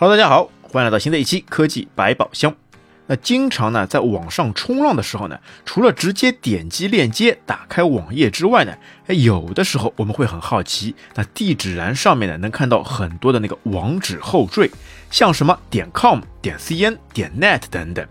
Hello，大家好，欢迎来到新的一期科技百宝箱。那经常呢，在网上冲浪的时候呢，除了直接点击链接打开网页之外呢，哎，有的时候我们会很好奇，那地址栏上面呢，能看到很多的那个网址后缀，像什么点 com、点 cn、点 net 等等。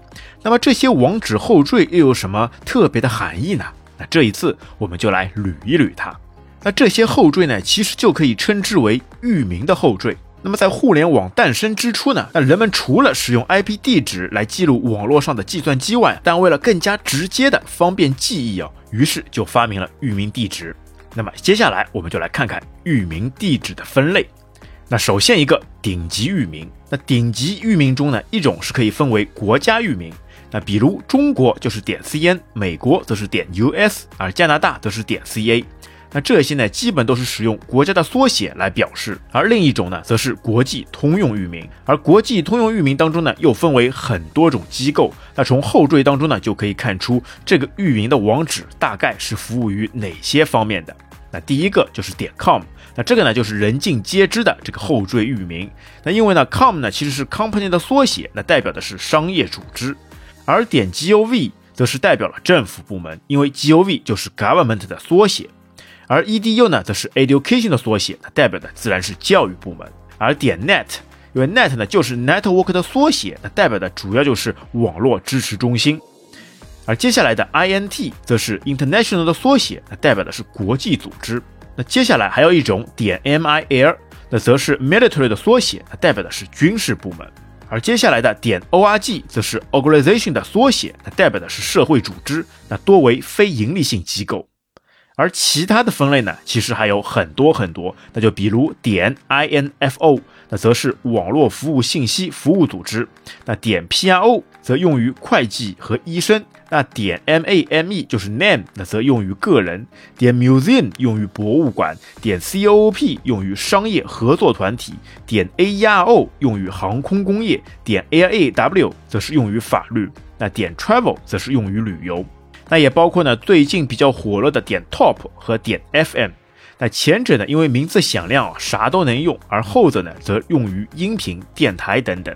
那么这些网址后缀又有什么特别的含义呢？那这一次我们就来捋一捋它。那这些后缀呢，其实就可以称之为域名的后缀。那么在互联网诞生之初呢，那人们除了使用 IP 地址来记录网络上的计算机外，但为了更加直接的方便记忆啊，于是就发明了域名地址。那么接下来我们就来看看域名地址的分类。那首先一个顶级域名，那顶级域名中呢，一种是可以分为国家域名，那比如中国就是点 cn，美国则是点 us，而加拿大则是点 ca。那这些呢，基本都是使用国家的缩写来表示，而另一种呢，则是国际通用域名。而国际通用域名当中呢，又分为很多种机构。那从后缀当中呢，就可以看出这个域名的网址大概是服务于哪些方面的。那第一个就是点 com，那这个呢，就是人尽皆知的这个后缀域名。那因为呢，com 呢其实是 company 的缩写，那代表的是商业组织，而点 gov 则是代表了政府部门，因为 gov 就是 government 的缩写。而 edu 呢，则是 education 的缩写，它代表的自然是教育部门。而点 net，因为 net 呢就是 network 的缩写，它代表的主要就是网络支持中心。而接下来的 int 则是 international 的缩写，它代表的是国际组织。那接下来还有一种点 mil，那则是 military 的缩写，它代表的是军事部门。而接下来的点 org 则是 organization 的缩写，它代表的是社会组织，那多为非营利性机构。而其他的分类呢，其实还有很多很多，那就比如点 info，那则是网络服务信息服务组织；那点 pro 则用于会计和医生；那点 mame 就是 name，那则用于个人；点 museum 用于博物馆；点 coop 用于商业合作团体；点 A E R O 用于航空工业；点 law 则是用于法律；那点 travel 则是用于旅游。那也包括呢，最近比较火热的点 top 和点 fm。那前者呢，因为名字响亮啊，啥都能用；而后者呢，则用于音频、电台等等。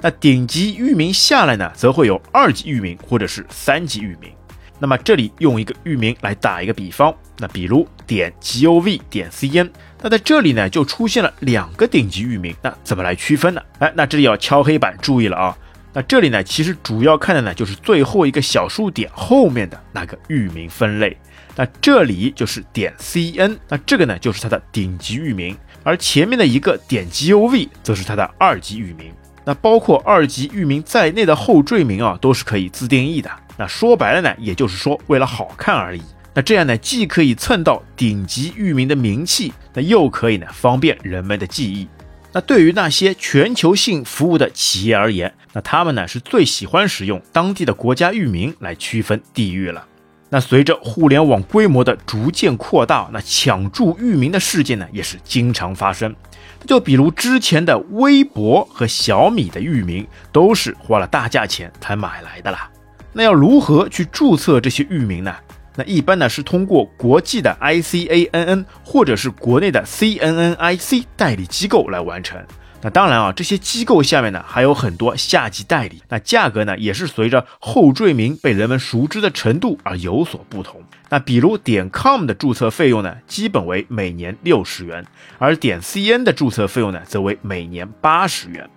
那顶级域名下来呢，则会有二级域名或者是三级域名。那么这里用一个域名来打一个比方，那比如点 gov 点 cn，那在这里呢，就出现了两个顶级域名。那怎么来区分呢？哎，那这里要敲黑板，注意了啊！那这里呢，其实主要看的呢，就是最后一个小数点后面的那个域名分类。那这里就是点 cn，那这个呢，就是它的顶级域名，而前面的一个点 gov 则是它的二级域名。那包括二级域名在内的后缀名啊，都是可以自定义的。那说白了呢，也就是说为了好看而已。那这样呢，既可以蹭到顶级域名的名气，那又可以呢，方便人们的记忆。那对于那些全球性服务的企业而言，那他们呢是最喜欢使用当地的国家域名来区分地域了。那随着互联网规模的逐渐扩大，那抢注域名的事件呢也是经常发生。就比如之前的微博和小米的域名，都是花了大价钱才买来的啦。那要如何去注册这些域名呢？那一般呢是通过国际的 ICANN 或者是国内的 CNNIC 代理机构来完成。那当然啊，这些机构下面呢还有很多下级代理，那价格呢也是随着后缀名被人们熟知的程度而有所不同。那比如点 com 的注册费用呢，基本为每年六十元，而点 cn 的注册费用呢，则为每年八十元。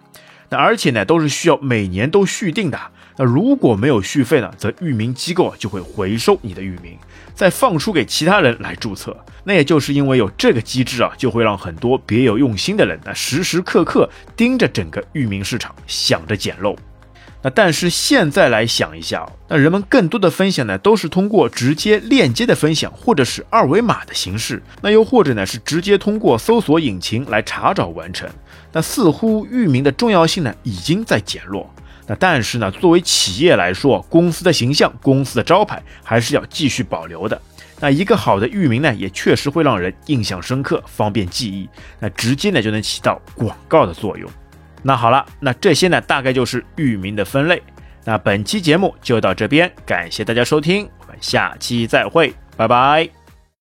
那而且呢都是需要每年都续订的。那如果没有续费呢，则域名机构啊就会回收你的域名，再放出给其他人来注册。那也就是因为有这个机制啊，就会让很多别有用心的人那时时刻刻盯着整个域名市场，想着捡漏。那但是现在来想一下，那人们更多的分享呢，都是通过直接链接的分享，或者是二维码的形式，那又或者呢是直接通过搜索引擎来查找完成。那似乎域名的重要性呢，已经在减弱。那但是呢，作为企业来说，公司的形象、公司的招牌还是要继续保留的。那一个好的域名呢，也确实会让人印象深刻，方便记忆。那直接呢就能起到广告的作用。那好了，那这些呢大概就是域名的分类。那本期节目就到这边，感谢大家收听，我们下期再会，拜拜。